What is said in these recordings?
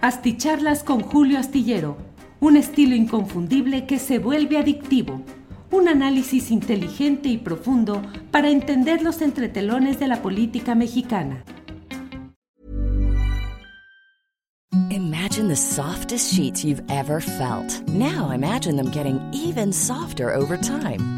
Asticharlas con Julio Astillero, un estilo inconfundible que se vuelve adictivo. Un análisis inteligente y profundo para entender los entretelones de la política mexicana. Imagine the softest sheets you've ever felt. Now imagine them getting even softer over time.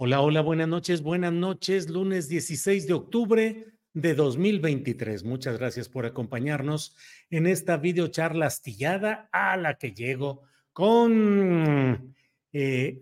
Hola, hola, buenas noches, buenas noches. Lunes 16 de octubre de 2023. Muchas gracias por acompañarnos en esta videocharla astillada a la que llego con. eh,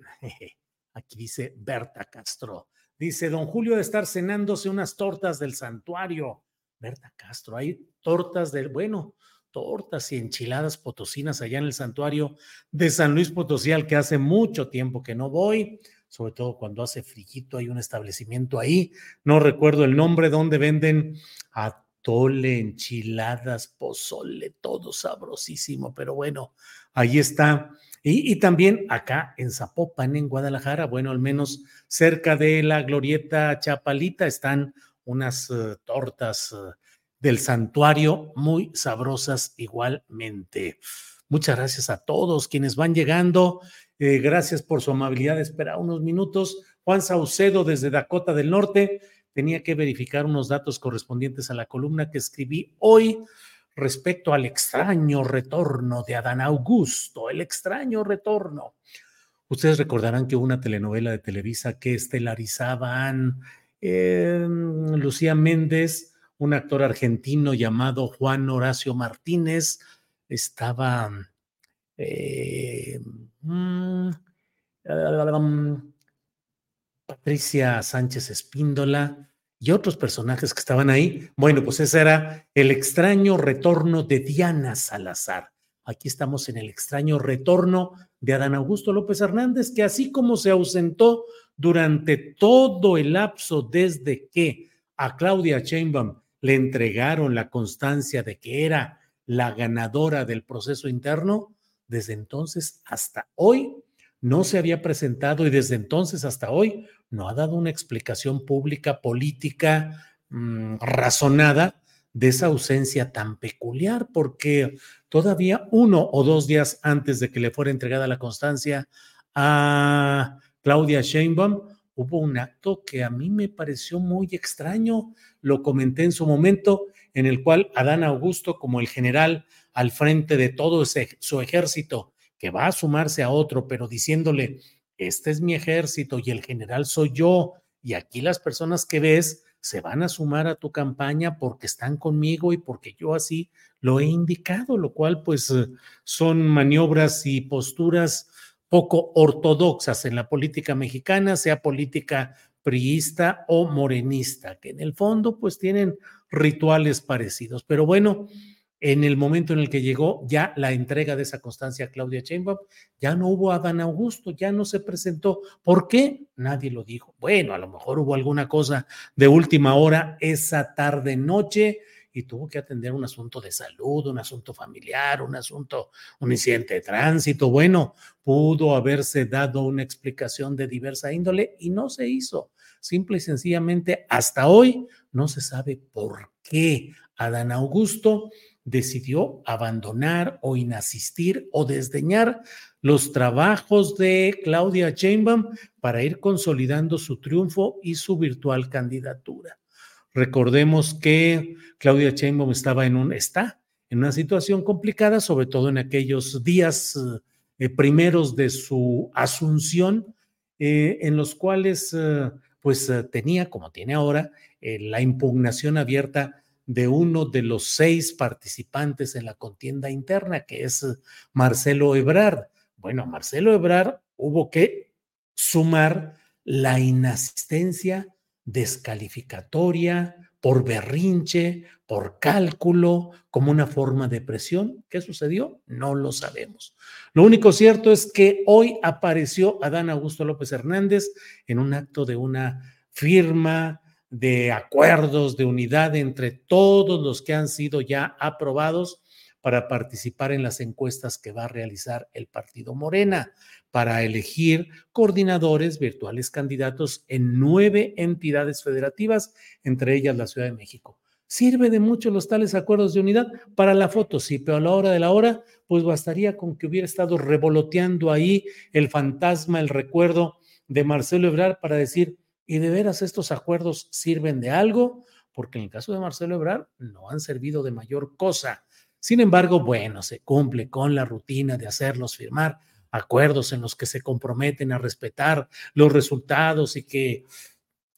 aquí dice Berta Castro. Dice, don Julio de estar cenándose unas tortas del santuario. Berta Castro, hay tortas del, bueno, tortas y enchiladas potosinas allá en el santuario de San Luis Potosí, al que hace mucho tiempo que no voy, sobre todo cuando hace frillito, hay un establecimiento ahí, no recuerdo el nombre, donde venden atole, enchiladas, pozole, todo sabrosísimo, pero bueno, ahí está. Y, y, también acá en Zapopan, en Guadalajara, bueno, al menos cerca de la glorieta Chapalita están unas uh, tortas uh, del santuario muy sabrosas igualmente. Muchas gracias a todos quienes van llegando. Eh, gracias por su amabilidad de esperar unos minutos. Juan Saucedo desde Dakota del Norte. Tenía que verificar unos datos correspondientes a la columna que escribí hoy respecto al extraño retorno de Adán Augusto, el extraño retorno. Ustedes recordarán que hubo una telenovela de Televisa que estelarizaban eh, Lucía Méndez, un actor argentino llamado Juan Horacio Martínez, estaba eh, um, um, Patricia Sánchez Espíndola y otros personajes que estaban ahí. Bueno, pues ese era el extraño retorno de Diana Salazar. Aquí estamos en el extraño retorno de Adán Augusto López Hernández, que así como se ausentó durante todo el lapso desde que a Claudia Sheinbaum le entregaron la constancia de que era la ganadora del proceso interno, desde entonces hasta hoy no se había presentado y desde entonces hasta hoy no ha dado una explicación pública, política, mmm, razonada de esa ausencia tan peculiar, porque todavía uno o dos días antes de que le fuera entregada la constancia a Claudia Sheinbaum, hubo un acto que a mí me pareció muy extraño, lo comenté en su momento, en el cual Adán Augusto, como el general al frente de todo ese, su ejército, que va a sumarse a otro, pero diciéndole, este es mi ejército y el general soy yo, y aquí las personas que ves se van a sumar a tu campaña porque están conmigo y porque yo así lo he indicado, lo cual pues son maniobras y posturas poco ortodoxas en la política mexicana, sea política priista o morenista, que en el fondo pues tienen rituales parecidos. Pero bueno, en el momento en el que llegó ya la entrega de esa constancia a Claudia Sheinbaum, ya no hubo Adán Augusto, ya no se presentó. ¿Por qué? Nadie lo dijo. Bueno, a lo mejor hubo alguna cosa de última hora esa tarde noche y tuvo que atender un asunto de salud, un asunto familiar, un asunto, un incidente de tránsito. Bueno, pudo haberse dado una explicación de diversa índole y no se hizo. Simple y sencillamente, hasta hoy no se sabe por qué Adán Augusto decidió abandonar o inasistir o desdeñar los trabajos de Claudia Sheinbaum para ir consolidando su triunfo y su virtual candidatura. Recordemos que Claudia Sheinbaum estaba en un está en una situación complicada, sobre todo en aquellos días eh, primeros de su asunción, eh, en los cuales eh, pues tenía, como tiene ahora, la impugnación abierta de uno de los seis participantes en la contienda interna, que es Marcelo Ebrard. Bueno, Marcelo Ebrard hubo que sumar la inasistencia descalificatoria, por berrinche, por cálculo, como una forma de presión. ¿Qué sucedió? No lo sabemos. Lo único cierto es que hoy apareció Adán Augusto López Hernández en un acto de una firma de acuerdos de unidad entre todos los que han sido ya aprobados para participar en las encuestas que va a realizar el partido Morena para elegir coordinadores virtuales candidatos en nueve entidades federativas, entre ellas la Ciudad de México. ¿Sirve de mucho los tales acuerdos de unidad? Para la foto, sí, pero a la hora de la hora, pues bastaría con que hubiera estado revoloteando ahí el fantasma, el recuerdo de Marcelo Ebrard para decir, ¿y de veras estos acuerdos sirven de algo? Porque en el caso de Marcelo Ebrard no han servido de mayor cosa. Sin embargo, bueno, se cumple con la rutina de hacerlos firmar acuerdos en los que se comprometen a respetar los resultados y que,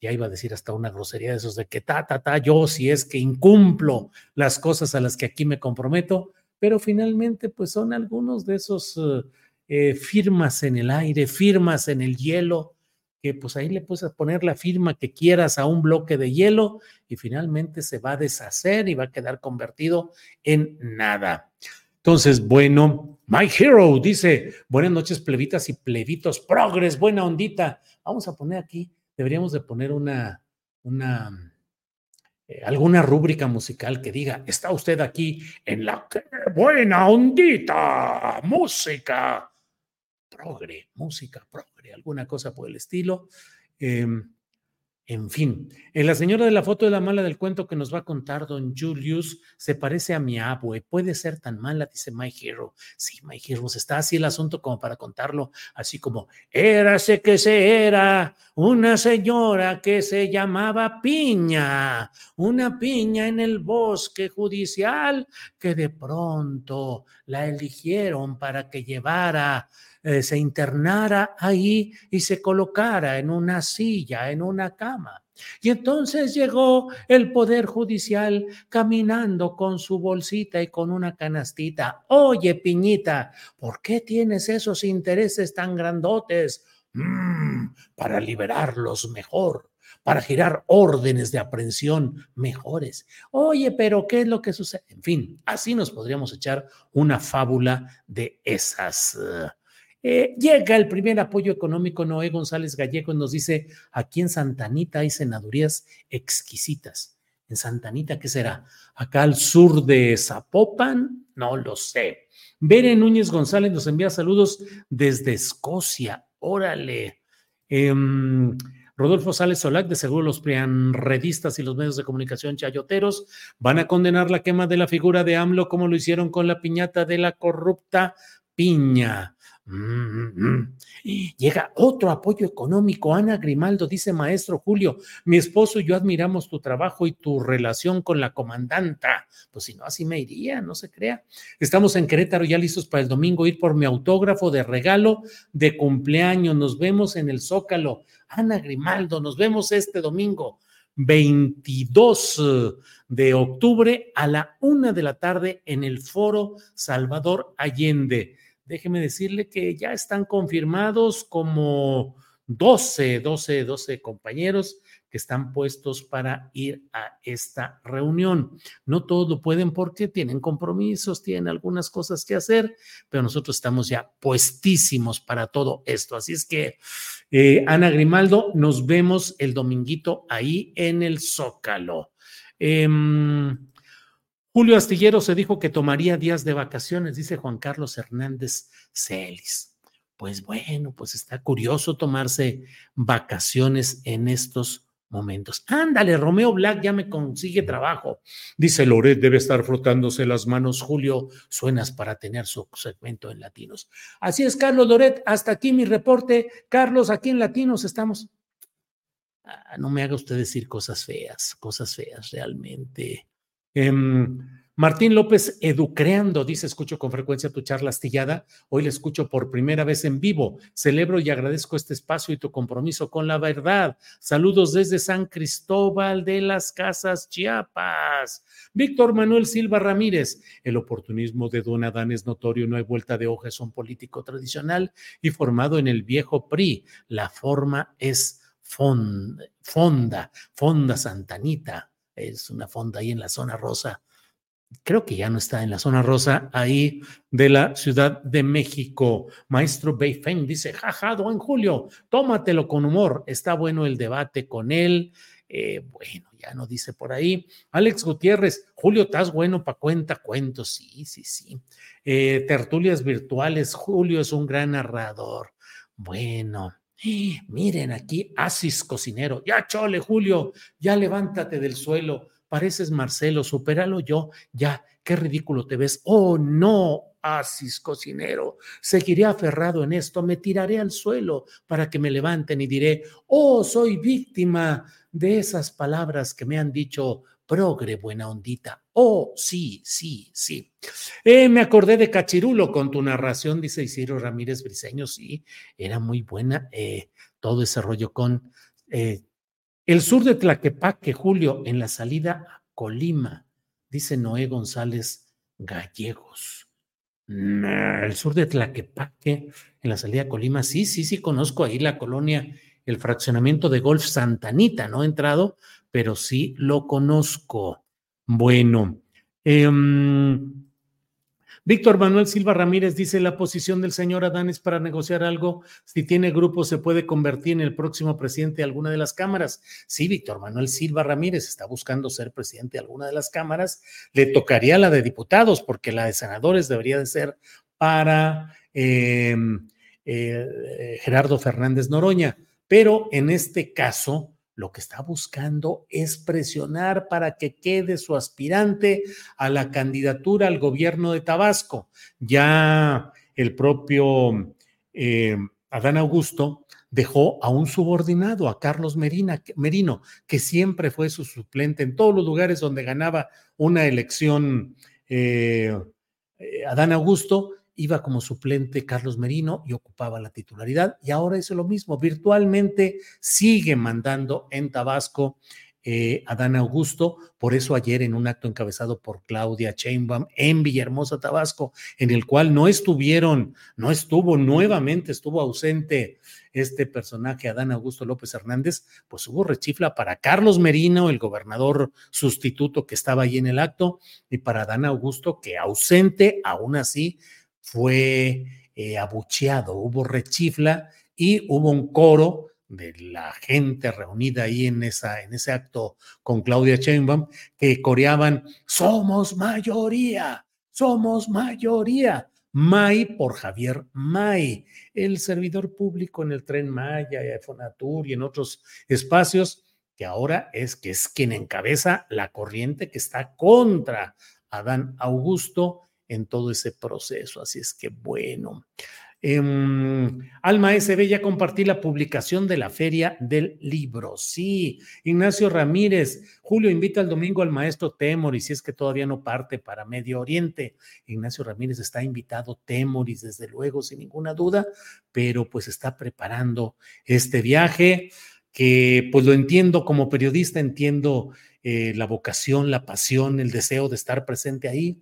ya iba a decir hasta una grosería de esos de que ta, ta, ta, yo si es que incumplo las cosas a las que aquí me comprometo, pero finalmente pues son algunos de esos eh, eh, firmas en el aire, firmas en el hielo, que pues ahí le puedes poner la firma que quieras a un bloque de hielo y finalmente se va a deshacer y va a quedar convertido en nada. Entonces, bueno, My Hero dice, buenas noches plebitas y plebitos, progres, buena ondita. Vamos a poner aquí, deberíamos de poner una, una, eh, alguna rúbrica musical que diga, está usted aquí en la buena ondita, música progre, música progre, alguna cosa por el estilo. Em, en fin, en la señora de la foto de la mala del cuento que nos va a contar don Julius se parece a mi abue. Puede ser tan mala, dice My Hero. Sí, My Hero, está así el asunto como para contarlo, así como, érase que se era una señora que se llamaba Piña, una piña en el bosque judicial que de pronto la eligieron para que llevara eh, se internara ahí y se colocara en una silla, en una cama. Y entonces llegó el Poder Judicial caminando con su bolsita y con una canastita. Oye, Piñita, ¿por qué tienes esos intereses tan grandotes? Mm, para liberarlos mejor, para girar órdenes de aprehensión mejores. Oye, pero ¿qué es lo que sucede? En fin, así nos podríamos echar una fábula de esas. Eh, llega el primer apoyo económico, Noé González Gallego nos dice, aquí en Santanita hay senadurías exquisitas. ¿En Santanita qué será? ¿Acá al sur de Zapopan? No lo sé. Bere Núñez González nos envía saludos desde Escocia. Órale. Em, Rodolfo Sales Solac, de seguro los prianredistas y los medios de comunicación chayoteros van a condenar la quema de la figura de AMLO como lo hicieron con la piñata de la corrupta piña. Mm, mm, mm. Llega otro apoyo económico. Ana Grimaldo dice, maestro Julio, mi esposo y yo admiramos tu trabajo y tu relación con la comandanta. Pues si no, así me iría, no se crea. Estamos en Querétaro ya listos para el domingo ir por mi autógrafo de regalo de cumpleaños. Nos vemos en el Zócalo. Ana Grimaldo, nos vemos este domingo. 22 eh, de octubre a la una de la tarde en el Foro Salvador Allende déjeme decirle que ya están confirmados como 12, 12, 12 compañeros que están puestos para ir a esta reunión. No todos lo pueden porque tienen compromisos, tienen algunas cosas que hacer, pero nosotros estamos ya puestísimos para todo esto. Así es que, eh, Ana Grimaldo, nos vemos el dominguito ahí en el Zócalo. Em, Julio Astillero se dijo que tomaría días de vacaciones, dice Juan Carlos Hernández Celis. Pues bueno, pues está curioso tomarse vacaciones en estos momentos. Ándale, Romeo Black ya me consigue trabajo. Dice Loret, debe estar frotándose las manos. Julio, suenas para tener su segmento en Latinos. Así es, Carlos Loret, hasta aquí mi reporte. Carlos, aquí en Latinos estamos. Ah, no me haga usted decir cosas feas, cosas feas realmente. Em, Martín López Educreando dice, escucho con frecuencia tu charla astillada, hoy la escucho por primera vez en vivo. Celebro y agradezco este espacio y tu compromiso con la verdad. Saludos desde San Cristóbal de las Casas, Chiapas. Víctor Manuel Silva Ramírez, el oportunismo de Don Adán es notorio, no hay vuelta de hoja, es un político tradicional y formado en el viejo PRI. La forma es fonda, fonda, fonda Santanita. Es una fonda ahí en la zona rosa creo que ya no está en la zona rosa ahí de la Ciudad de México. Maestro Beifeng dice, jaja, en Julio, tómatelo con humor, está bueno el debate con él. Eh, bueno, ya no dice por ahí. Alex Gutiérrez, Julio, estás bueno para cuenta cuentos. Sí, sí, sí. Eh, tertulias virtuales, Julio es un gran narrador. Bueno, miren aquí, Asis Cocinero. Ya chole, Julio, ya levántate del suelo pareces Marcelo, supéralo yo, ya, qué ridículo te ves. Oh, no, Asis cocinero, seguiré aferrado en esto, me tiraré al suelo para que me levanten y diré, oh, soy víctima de esas palabras que me han dicho progre, buena ondita. Oh, sí, sí, sí. Eh, me acordé de Cachirulo con tu narración, dice Isidro Ramírez Briseño, sí, era muy buena eh, todo ese rollo con eh, el sur de Tlaquepaque, Julio, en la salida a Colima, dice Noé González Gallegos. El sur de Tlaquepaque, en la salida a Colima, sí, sí, sí, conozco ahí la colonia, el fraccionamiento de Golf Santanita, no he entrado, pero sí lo conozco. Bueno, eh, Víctor Manuel Silva Ramírez dice, la posición del señor Adán es para negociar algo. Si tiene grupo, se puede convertir en el próximo presidente de alguna de las cámaras. Sí, Víctor Manuel Silva Ramírez está buscando ser presidente de alguna de las cámaras. Le tocaría la de diputados, porque la de senadores debería de ser para em, eh, Gerardo Fernández Noroña. Pero en este caso, lo que está buscando es presionar para que quede su aspirante a la candidatura al gobierno de Tabasco. Ya el propio eh, Adán Augusto dejó a un subordinado, a Carlos Merino, que siempre fue su suplente en todos los lugares donde ganaba una elección eh, eh, Adán Augusto, iba como suplente Carlos Merino y ocupaba la titularidad. Y ahora es lo mismo, virtualmente sigue mandando en Tabasco eh, Adán Augusto. Por eso ayer en un acto encabezado por Claudia Chainbaum en Villahermosa, Tabasco, en el cual no estuvieron, no estuvo nuevamente, estuvo ausente este personaje, Adán Augusto López Hernández, pues hubo rechifla para Carlos Merino, el gobernador sustituto que estaba ahí en el acto, y para Adán Augusto, que ausente, aún así fue eh, abucheado, hubo rechifla y hubo un coro de la gente reunida ahí en, esa, en ese acto con Claudia Sheinbaum que coreaban, somos mayoría, somos mayoría. May por Javier May, el servidor público en el tren Maya, Fonatur y en otros espacios, que ahora es que es quien encabeza la corriente que está contra Adán Augusto en todo ese proceso. Así es que bueno. Em, Alma SB, ya compartí la publicación de la Feria del Libro. Sí, Ignacio Ramírez, Julio invita el domingo al maestro Temoris, si es que todavía no parte para Medio Oriente. Ignacio Ramírez está invitado, Temoris, desde luego, sin ninguna duda, pero pues está preparando este viaje que pues lo entiendo como periodista, entiendo eh, la vocación, la pasión, el deseo de estar presente ahí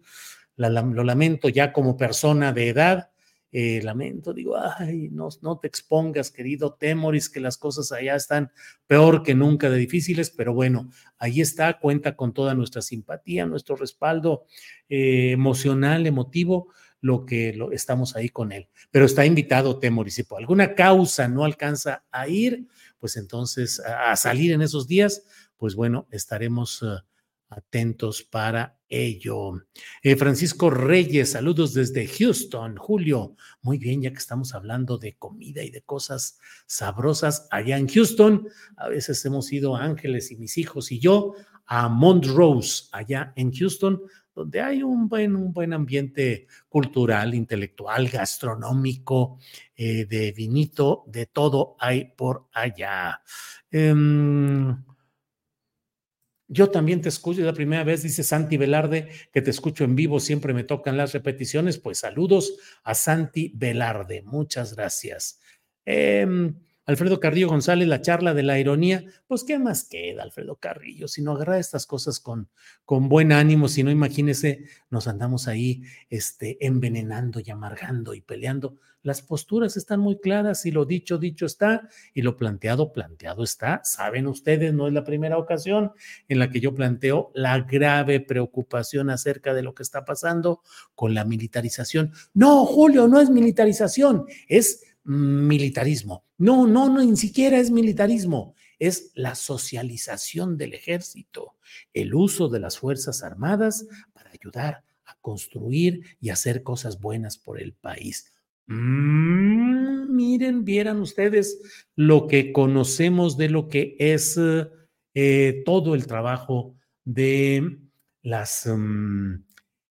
lo lamento ya como persona de edad, eh, lamento, digo, ay, no, no te expongas, querido Temoris, que las cosas allá están peor que nunca de difíciles, pero bueno, ahí está, cuenta con toda nuestra simpatía, nuestro respaldo eh, emocional, emotivo, lo que lo, estamos ahí con él. Pero está invitado Temoris, si por alguna causa no alcanza a ir, pues entonces a, salir en esos días, pues bueno, estaremos... Eh, atentos para ello. Eh, Francisco Reyes, saludos desde Houston, Julio. Muy bien, ya que estamos hablando de comida y de cosas sabrosas allá en Houston, a veces hemos ido Ángeles y mis hijos y yo a Montrose, allá en Houston, donde hay un buen, un buen ambiente cultural, intelectual, gastronómico, eh, de vinito, de todo hay por allá. Em, Yo también te escucho, es la primera vez, dice Santi Velarde, que te escucho en vivo, siempre me tocan las repeticiones. Pues saludos a Santi Velarde, muchas gracias. Em, Alfredo Carrillo González, la charla de la ironía, pues ¿qué más queda, Alfredo Carrillo? Si no agarra estas cosas con, con buen ánimo, si no, imagínese, nos andamos ahí este, envenenando y amargando y peleando. Las posturas están muy claras y lo dicho, dicho está y lo planteado, planteado está. Saben ustedes, no es la primera ocasión en la que yo planteo la grave preocupación acerca de lo que está pasando con la militarización. No, Julio, no es militarización, es militarismo. No, no, no, ni siquiera es militarismo, es la socialización del ejército, el uso de las Fuerzas Armadas para ayudar a construir y hacer cosas buenas por el país. Mm, miren, vieran ustedes lo que conocemos de lo que es eh, todo el trabajo de mm,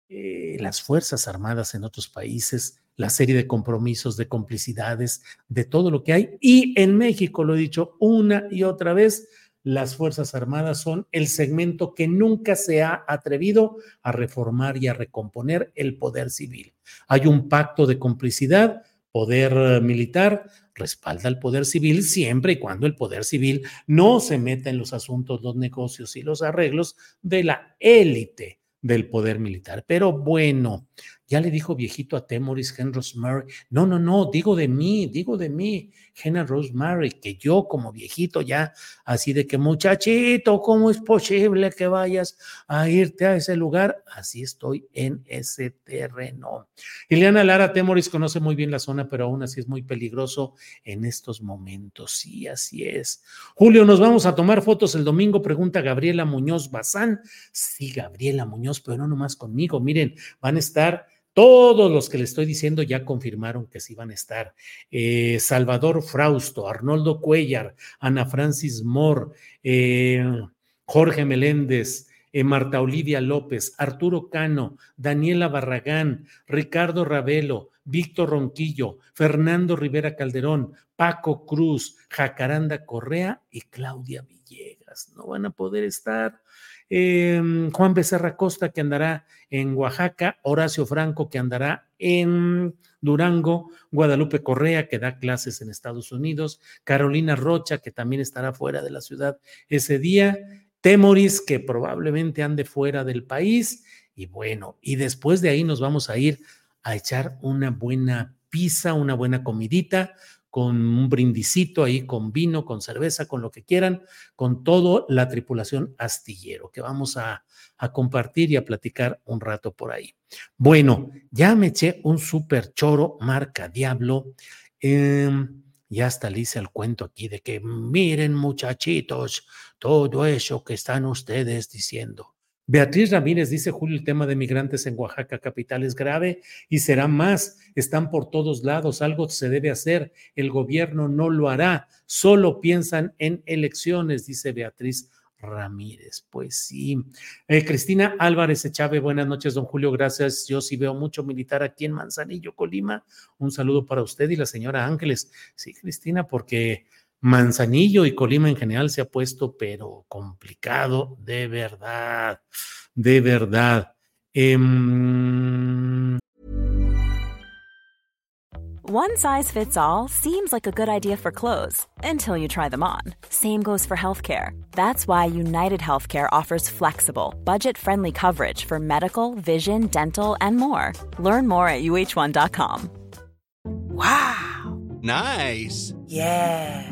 eh, las Fuerzas Armadas en otros países la serie de compromisos, de complicidades, de todo lo que hay. Y en México, lo he dicho una y otra vez, las Fuerzas Armadas son el segmento que nunca se ha atrevido a reformar y a recomponer el poder civil. Hay un pacto de complicidad, poder eh, militar respalda al poder civil siempre y cuando el poder civil no se meta en los asuntos, los negocios y los arreglos de la élite del poder militar. Pero bueno, ya le dijo viejito a Temoris Henry Rosemary, no, no, no, digo de mí, digo de mí, Henry Rosemary, que yo como viejito ya, así de que muchachito, ¿cómo es posible que vayas a irte a ese lugar? Así estoy en ese terreno. Ileana Lara Temoris conoce muy bien la zona, pero aún así es muy peligroso en estos momentos. Sí, así es. Julio, ¿nos vamos a tomar fotos el domingo? Pregunta Gabriela Muñoz Bazán. Sí, Gabriela Muñoz, pero no nomás conmigo. Miren, van a estar todos los que le estoy diciendo ya confirmaron que sí van a estar. Eh, Salvador Frausto, Arnoldo Cuellar, Ana Francis Moore, eh, Jorge Meléndez, eh, Marta Olivia López, Arturo Cano, Daniela Barragán, Ricardo Ravelo, Víctor Ronquillo, Fernando Rivera Calderón, Paco Cruz, Jacaranda Correa y Claudia Villegas. No van a poder estar. Em, Juan Becerra Costa, que andará en Oaxaca, Horacio Franco, que andará en Durango, Guadalupe Correa, que da clases en Estados Unidos, Carolina Rocha, que también estará fuera de la ciudad ese día, Temoris, que probablemente ande fuera del país, y bueno, y después de ahí nos vamos a ir a echar una buena pizza, una buena comidita con un brindicito ahí, con vino, con cerveza, con lo que quieran, con toda la tripulación astillero, que vamos a, compartir y a platicar un rato por ahí. Bueno, ya me eché un super choro marca Diablo. Em, ya hasta le hice el cuento aquí de que miren muchachitos, todo eso que están ustedes diciendo. Beatriz Ramírez dice, Julio, el tema de migrantes en Oaxaca capital es grave y será más. Están por todos lados, algo se debe hacer. El gobierno no lo hará, solo piensan en elecciones, dice Beatriz Ramírez. Pues sí. Eh, Cristina Álvarez Echave, buenas noches, don Julio, gracias. Yo sí veo mucho militar aquí en Manzanillo, Colima. Un saludo para usted y la señora Ángeles. Sí, Cristina, porque Manzanillo y Colima en general se ha puesto, pero complicado, de verdad, de verdad. Um... One size fits all seems like a good idea for clothes until you try them on. Same goes for healthcare. That's why United Healthcare offers flexible, budget friendly coverage for medical, vision, dental, and more. Learn more at uh1.com. Wow! Nice! Yeah!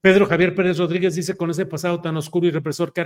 Pedro Javier Pérez Rodríguez dice, con ese pasado tan oscuro y represor que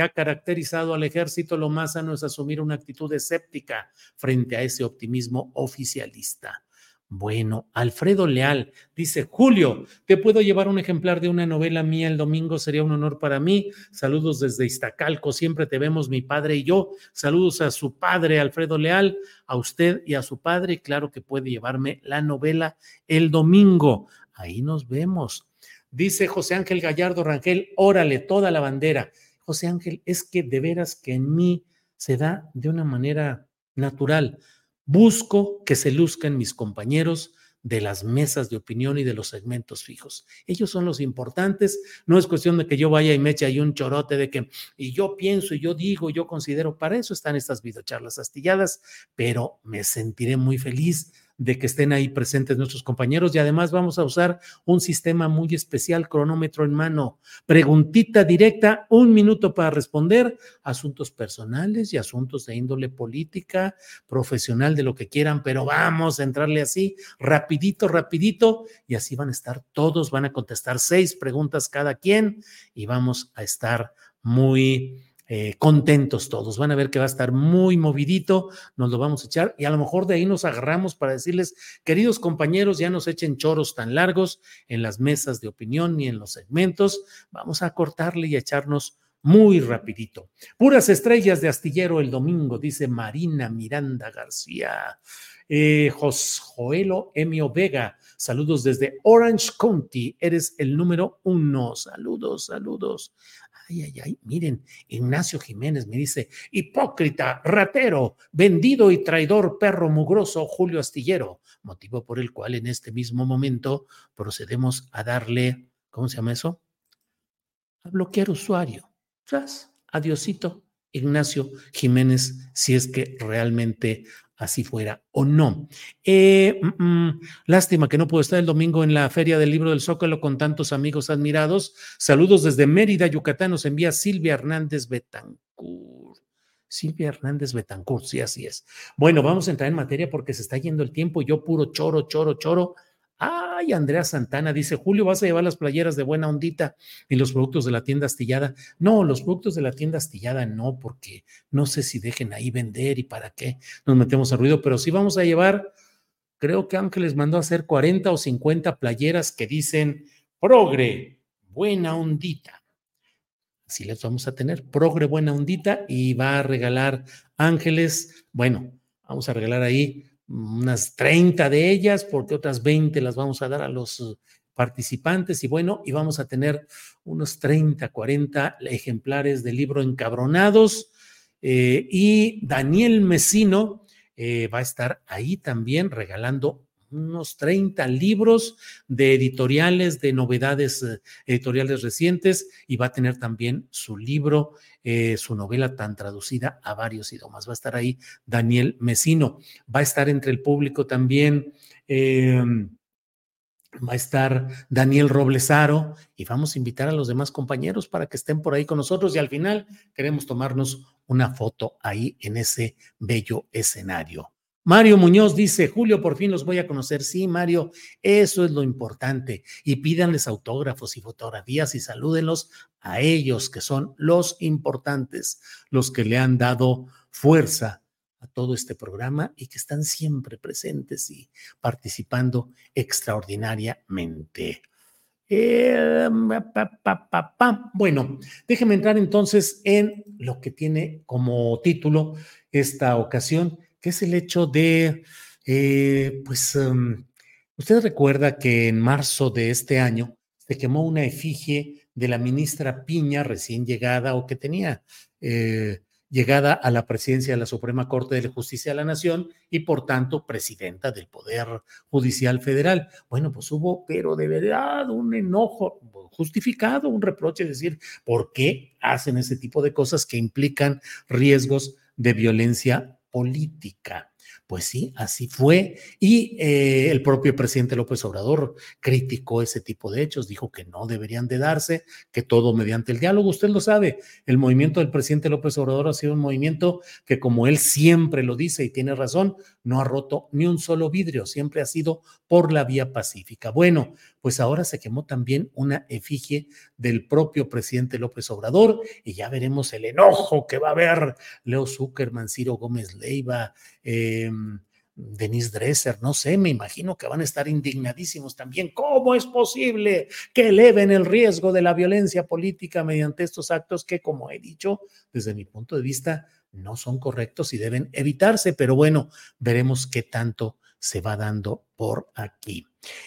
ha, caracterizado al ejército, lo más sano es asumir una actitud escéptica frente a ese optimismo oficialista. Bueno, Alfredo Leal dice, Julio, ¿te puedo llevar un ejemplar de una novela mía el domingo? Sería un honor para mí. Saludos desde Iztacalco, siempre te vemos mi padre y yo. Saludos a su padre, Alfredo Leal, a usted y a su padre. Claro que puede llevarme la novela el domingo. Ahí nos vemos. Dice José Ángel Gallardo Rangel, órale, toda la bandera. José Ángel, es que de veras que en mí se da de una manera natural. Busco que se luzcan mis compañeros de las mesas de opinión y de los segmentos fijos. Ellos son los importantes. No es cuestión de que yo vaya y me eche ahí un chorote de que, y yo pienso, y yo digo, yo considero, para eso están estas videocharlas astilladas, pero me sentiré muy feliz de que estén ahí presentes nuestros compañeros. Y además vamos a usar un sistema muy especial, cronómetro en mano, preguntita directa, un minuto para responder, asuntos personales y asuntos de índole política, profesional, de lo que quieran, pero vamos a entrarle así, rapidito, rapidito, y así van a estar todos, van a contestar seis preguntas cada quien y vamos a estar muy eh, contentos todos. Van a ver que va a estar muy movidito, nos lo vamos a echar y a lo mejor de ahí nos agarramos para decirles, queridos compañeros, ya nos echen choros tan largos en las mesas de opinión ni en los segmentos, vamos a cortarle y a echarnos muy rapidito. Puras estrellas de astillero el domingo, dice Marina Miranda García. Eh, Joelo Emio Vega, saludos desde Orange County, eres el número uno. Saludos, saludos. Ay, ay, ay, miren, Ignacio Jiménez me dice, hipócrita, ratero, vendido y traidor perro mugroso Julio Astillero, motivo por el cual en este mismo momento procedemos a darle, ¿cómo se llama eso? A bloquear usuario. Adiosito, Ignacio Jiménez, si es que realmente así fuera o no. Eh, mm, mm, lástima que no puedo estar el domingo en la Feria del Libro del Zócalo con tantos amigos admirados. Saludos desde Mérida, Yucatán, nos envía Silvia Hernández Betancourt. Silvia Hernández Betancourt, sí, así es. Bueno, vamos a entrar en materia porque se está yendo el tiempo y yo puro choro, choro, choro. Ay, Andrea Santana dice, Julio, ¿vas a llevar las playeras de buena ondita y los productos de la tienda astillada? No, los productos de la tienda astillada no, porque no sé si dejen ahí vender y para qué nos metemos a ruido, pero sí vamos a llevar, creo que Ángeles mandó a hacer 40 o 50 playeras que dicen, progre, buena ondita. Así les vamos a tener, progre, buena ondita y va a regalar Ángeles, bueno, vamos a regalar ahí unas 30 de ellas, porque otras 20 las vamos a dar a los participantes. Y bueno, y vamos a tener unos 30, 40 ejemplares del libro Encabronados. Eh, y Daniel Mesino eh, va a estar ahí también regalando unos 30 libros de editoriales, de novedades eh, editoriales recientes y va a tener también su libro, eh, su novela tan traducida a varios idiomas. Va a estar ahí Daniel Mesino. Va a estar entre el público también. Em, va a estar Daniel Roblesaro y vamos a invitar a los demás compañeros para que estén por ahí con nosotros y al final queremos tomarnos una foto ahí en ese bello escenario. Mario Muñoz dice, Julio, por fin los voy a conocer. Sí, Mario, eso es lo importante. Y pídanles autógrafos y fotografías y salúdenlos a ellos, que son los importantes, los que le han dado fuerza a todo este programa y que están siempre presentes y participando extraordinariamente. Eh, bueno, déjeme entrar entonces en lo que tiene como título esta ocasión que es el hecho de, eh, pues, em, usted recuerda que en marzo de este año se quemó una efigie de la ministra Piña recién llegada o que tenía eh, llegada a la presidencia de la Suprema Corte de Justicia de la Nación y por tanto presidenta del Poder Judicial Federal. Bueno, pues hubo, pero de verdad, un enojo justificado, un reproche, decir, ¿por qué hacen ese tipo de cosas que implican riesgos de violencia política. Pues sí, así fue. Y eh, el propio presidente López Obrador criticó ese tipo de hechos, dijo que no deberían de darse, que todo mediante el diálogo. Usted lo sabe, el movimiento del presidente López Obrador ha sido un movimiento que, como él siempre lo dice y tiene razón, no ha roto ni un solo vidrio, siempre ha sido por la vía pacífica. Bueno, pues ahora se quemó también una efigie del propio presidente López Obrador y ya veremos el enojo que va a haber Leo Zuckerman, Ciro Gómez Leiva, eh, Denise Dresser, no sé, me imagino que van a estar indignadísimos también. ¿Cómo es posible que eleven el riesgo de la violencia política mediante estos actos que, como he dicho, desde mi punto de vista, no son correctos y deben evitarse? Pero bueno, veremos qué tanto se va dando por aquí.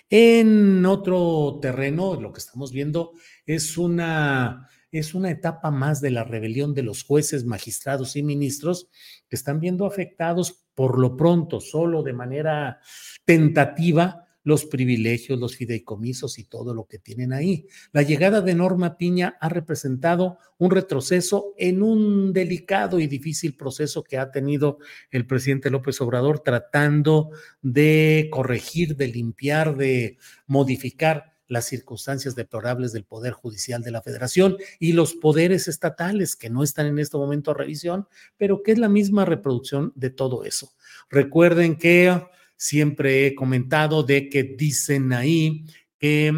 En otro terreno, lo que estamos viendo es una es una etapa más de la rebelión de los jueces, magistrados y ministros que están viendo afectados por lo pronto, solo de manera tentativa, los privilegios, los fideicomisos y todo lo que tienen ahí. La llegada de Norma Piña ha representado un retroceso en un delicado y difícil proceso que ha tenido el presidente López Obrador tratando de corregir, de limpiar, de modificar las circunstancias deplorables del Poder Judicial de la Federación y los poderes estatales que no están en este momento a revisión, pero que es la misma reproducción de todo eso. Recuerden que siempre he comentado de que dicen ahí que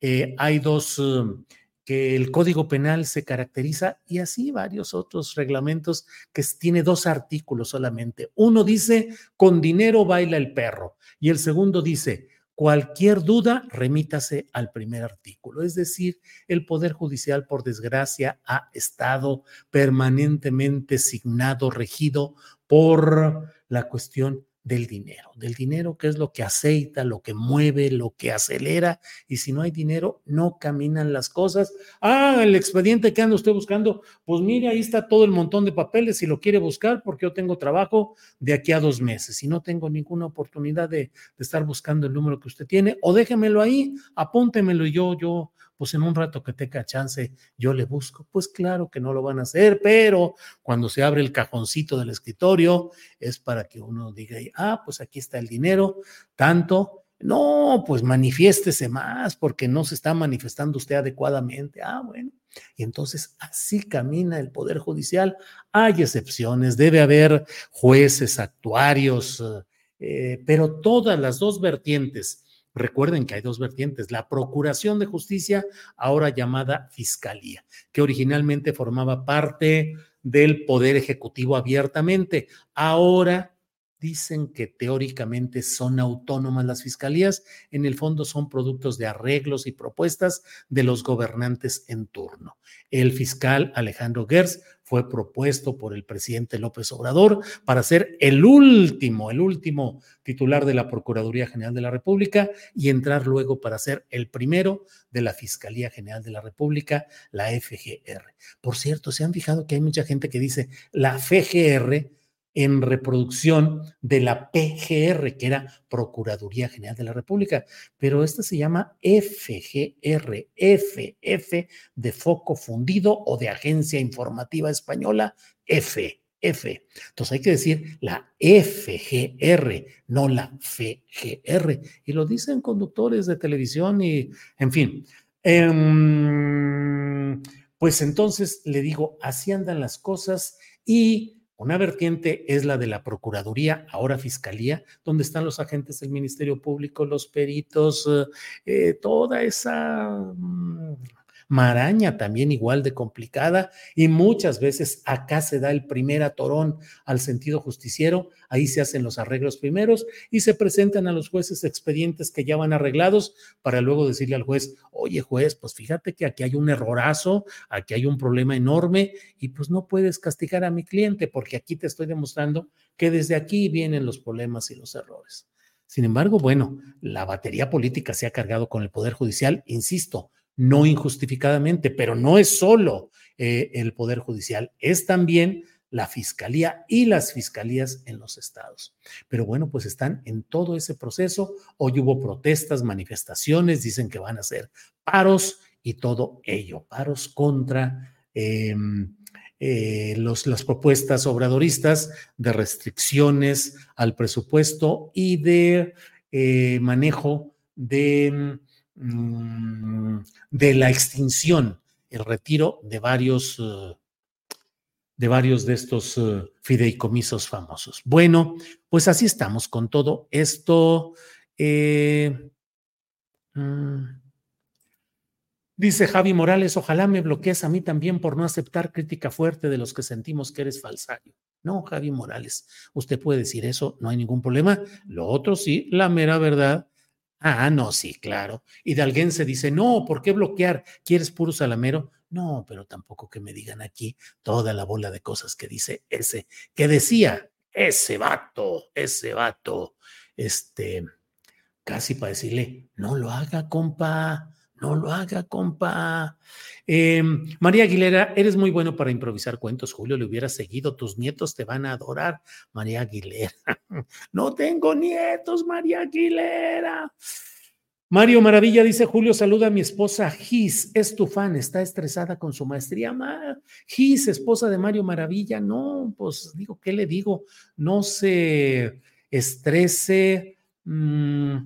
eh, hay dos, um, que el Código Penal se caracteriza y así varios otros reglamentos que tiene dos artículos solamente. Uno dice, con dinero baila el perro y el segundo dice, Cualquier duda, remítase al primer artículo. Es decir, el Poder Judicial, por desgracia, ha estado permanentemente signado, regido por la cuestión del dinero, del dinero que es lo que aceita, lo que mueve, lo que acelera, y si no hay dinero, no caminan las cosas. Ah, el expediente que anda usted buscando, pues mire, ahí está todo el montón de papeles, si lo quiere buscar, porque yo tengo trabajo de aquí a dos meses y no tengo ninguna oportunidad de, de estar buscando el número que usted tiene, o déjemelo ahí, apúntemelo yo, yo, pues en un rato que tenga chance yo le busco. Pues claro que no lo van a hacer, pero cuando se abre el cajoncito del escritorio es para que uno diga, ah, pues aquí está el dinero, tanto. No, pues manifiéstese más porque no se está manifestando usted adecuadamente. Ah, bueno. Y entonces así camina el Poder Judicial. Hay excepciones, debe haber jueces, actuarios, eh, pero todas las dos vertientes Recuerden que hay dos vertientes, la Procuración de Justicia, ahora llamada Fiscalía, que originalmente formaba parte del Poder Ejecutivo abiertamente. Ahora dicen que teóricamente son autónomas las fiscalías, en el fondo son productos de arreglos y propuestas de los gobernantes en turno. El fiscal Alejandro Gers fue propuesto por el presidente López Obrador para ser el último, el último titular de la Procuraduría General de la República y entrar luego para ser el primero de la Fiscalía General de la República, la FGR. Por cierto, se han fijado que hay mucha gente que dice la FGR en reproducción de la PGR, que era Procuraduría General de la República, pero esta se llama FGR, FF de foco fundido o de Agencia Informativa Española, F. F. Entonces hay que decir la FGR, no la FGR. Y lo dicen conductores de televisión y, en fin. Em, pues entonces le digo, así andan las cosas y una vertiente es la de la Procuraduría, ahora Fiscalía, donde están los agentes del Ministerio Público, los peritos, eh, eh, toda esa mm, maraña también igual de complicada y muchas veces acá se da el primer atorón al sentido justiciero, ahí se hacen los arreglos primeros y se presentan a los jueces expedientes que ya van arreglados para luego decirle al juez, oye juez, pues fíjate que aquí hay un errorazo, aquí hay un problema enorme y pues no puedes castigar a mi cliente porque aquí te estoy demostrando que desde aquí vienen los problemas y los errores. Sin embargo, bueno, la batería política se ha cargado con el Poder Judicial, insisto, no injustificadamente, pero no es solo eh, el Poder Judicial, es también la Fiscalía y las fiscalías en los estados. Pero bueno, pues están en todo ese proceso. Hoy hubo protestas, manifestaciones, dicen que van a ser paros y todo ello, paros contra em, eh, las propuestas obradoristas de restricciones al presupuesto y de eh, manejo de Mm, de la extinción, el retiro de varios, eh, de varios de estos eh, fideicomisos famosos. Bueno, pues así estamos con todo esto. Eh, mm, dice Javi Morales, ojalá me bloquees a mí también por no aceptar crítica fuerte de los que sentimos que eres falsario. No, Javi Morales, usted puede decir eso, no hay ningún problema. Lo otro sí, la mera verdad. Ah, no, sí, claro. Y de alguien se dice, no, ¿por qué bloquear? ¿Quieres puro salamero? No, pero tampoco que me digan aquí toda la bola de cosas que dice ese, que decía ese vato, ese vato, este, casi para decirle, no lo haga, compa, no lo haga, compa. Em, María Aguilera, eres muy bueno para improvisar cuentos, Julio, le hubiera seguido, tus nietos te van a adorar, María Aguilera. no tengo nietos, María Aguilera. Mario Maravilla dice, Julio, saluda a mi esposa Gis, es tu fan, está estresada con su maestría. Gis, esposa de Mario Maravilla, no, pues digo, ¿qué le digo? No se estrese, mm,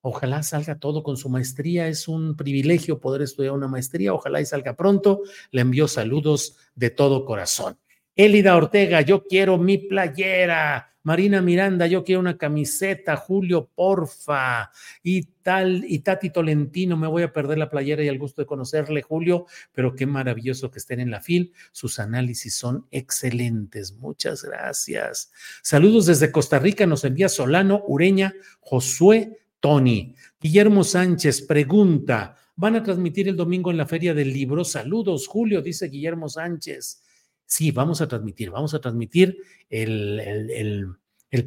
ojalá salga todo con su maestría, es un privilegio poder estudiar una maestría, ojalá y salga pronto, le envío saludos de todo corazón. Elida Ortega, yo quiero mi playera. Marina Miranda, yo quiero una camiseta, Julio, porfa, y tal, y Tati Tolentino, me voy a perder la playera y el gusto de conocerle, Julio, pero qué maravilloso que estén en la fil, sus análisis son excelentes, muchas gracias. Saludos desde Costa Rica, nos envía Solano, Ureña, Josué, Tony. Guillermo Sánchez pregunta, ¿van a transmitir el domingo en la Feria del Libro? Saludos, Julio, dice Guillermo Sánchez. Sí, vamos a transmitir, vamos a transmitir el,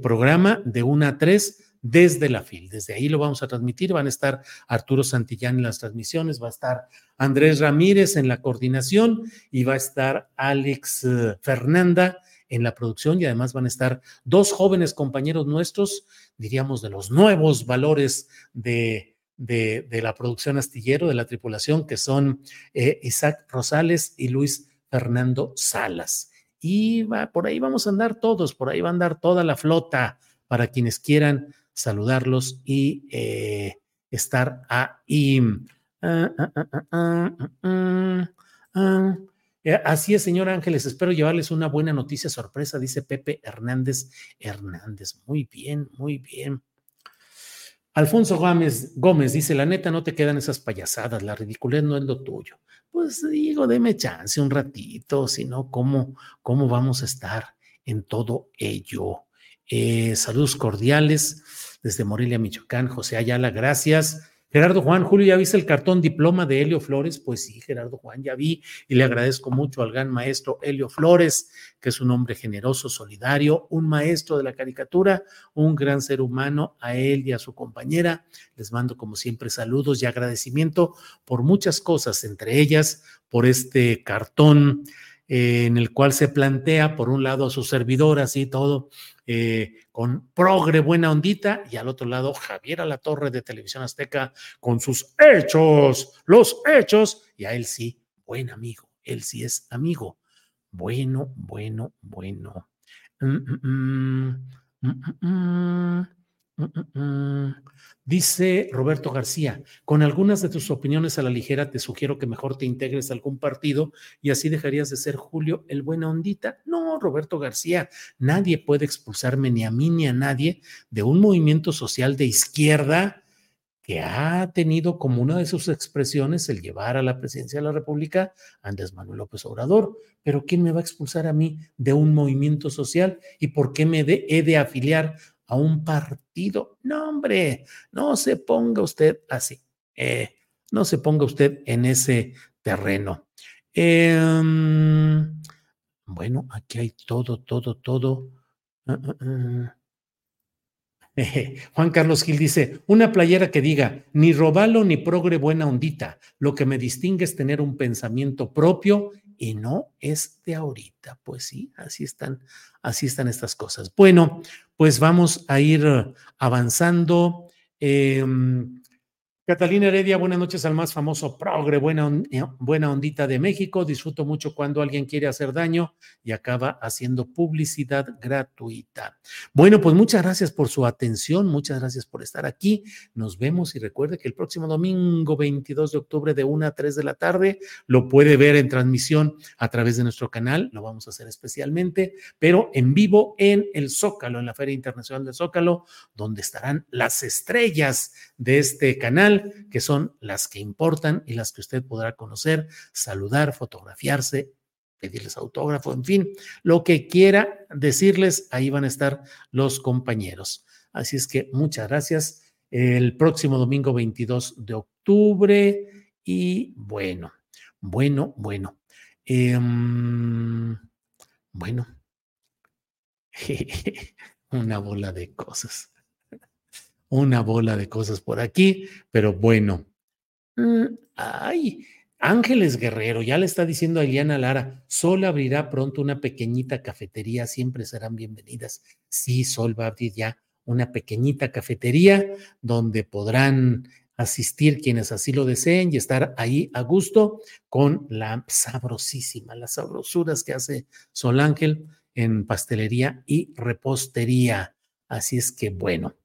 programa de 1 a 3 desde la FIL. Desde ahí lo vamos a transmitir. Van a estar Arturo Santillán en las transmisiones, va a estar Andrés Ramírez en la coordinación y va a estar Alex eh, Fernanda en la producción y además van a estar dos jóvenes compañeros nuestros, diríamos de los nuevos valores de, de, la producción astillero, de la tripulación, que son eh, Isaac Rosales y Luis Fernando Salas. Y va, por ahí vamos a andar todos, por ahí va a andar toda la flota para quienes quieran saludarlos y eh, estar ahí. Ah, ah, ah, eh, así es, señor Ángeles, espero llevarles una buena noticia sorpresa, dice Pepe Hernández Hernández. Muy bien, muy bien. Alfonso Gómez, Gómez dice, la neta no te quedan esas payasadas, la ridiculez no es lo tuyo pues digo, deme chance un ratito, si no, ¿cómo, ¿cómo vamos a estar en todo ello? Eh, saludos cordiales desde Morelia, Michoacán, José Ayala, gracias. Gerardo Juan, Julio, ¿ya viste el cartón diploma de Helio Flores? Pues sí, Gerardo Juan, ya vi y le agradezco mucho al gran maestro Helio Flores, que es un hombre generoso, solidario, un maestro de la caricatura, un gran ser humano, a él y a su compañera. Les mando como siempre saludos y agradecimiento por muchas cosas, entre ellas por este cartón eh, en el cual se plantea, por un lado, a su servidor, así todo, eh, con progre buena ondita, y al otro lado, Javier a la Torre de Televisión Azteca con sus hechos, los hechos, y a él sí, buen amigo, él sí es amigo. Bueno, bueno, bueno. Mm, mm, mm, Dice Roberto García, con algunas de tus opiniones a la ligera te sugiero que mejor te integres a algún partido y así dejarías de ser Julio el buena ondita. No, Roberto García, nadie puede expulsarme ni a mí ni a nadie de un movimiento social de izquierda que ha tenido como una de sus expresiones el llevar a la presidencia de la República a Andrés Manuel López Obrador. Pero ¿quién me va a expulsar a mí de un movimiento social y por qué me he de afiliar a un partido. No, hombre, no se ponga usted así. Eh, no se ponga usted en ese terreno. Em, bueno, aquí hay todo, todo, todo. Ah, ah, ah. Juan Carlos Gil dice, una playera que diga, ni robalo ni progre buena ondita, lo que me distingue es tener un pensamiento propio y no es de ahorita. Pues sí, así están, así están estas cosas. Bueno, pues vamos a ir avanzando. Em, Catalina Heredia, buenas noches al más famoso progre, buena, eh, buena ondita de México. Disfruto mucho cuando alguien quiere hacer daño y acaba haciendo publicidad gratuita. Bueno, pues muchas gracias por su atención, muchas gracias por estar aquí. Nos vemos y recuerde que el próximo domingo 22 de octubre de 1 a 3 de la tarde lo puede ver en transmisión a través de nuestro canal, lo vamos a hacer especialmente, pero en vivo en el Zócalo, en la Feria Internacional del Zócalo, donde estarán las estrellas de este canal que son las que importan y las que usted podrá conocer, saludar, fotografiarse pedirles autógrafo, en fin, lo que quiera decirles, ahí van a estar los compañeros. Así es que muchas gracias. El próximo domingo 22 de octubre y bueno, bueno, bueno. Em, bueno, una bola de cosas. Una bola de cosas por aquí, pero bueno. Mm, ay, Ángeles Guerrero, ya le está diciendo a Eliana Lara, Sol abrirá pronto una pequeñita cafetería, siempre serán bienvenidas. Sí, Sol va a abrir ya una pequeñita cafetería donde podrán asistir quienes así lo deseen y estar ahí a gusto con la sabrosísima, las sabrosuras que hace Sol Ángel en pastelería y repostería. Así es que bueno,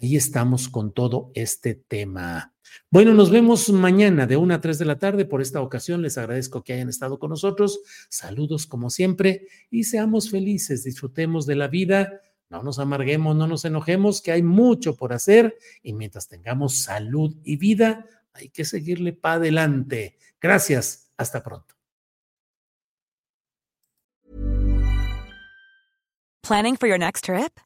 ahí estamos con todo este tema. Bueno, nos vemos mañana de 1 a 3 de la tarde. Por esta ocasión les agradezco que hayan estado con nosotros. Saludos como siempre y seamos felices, disfrutemos de la vida no nos amarguemos, no nos enojemos, que hay mucho por hacer y mientras tengamos salud y vida, hay que seguirle para adelante. Gracias, hasta pronto. Planning for your next trip?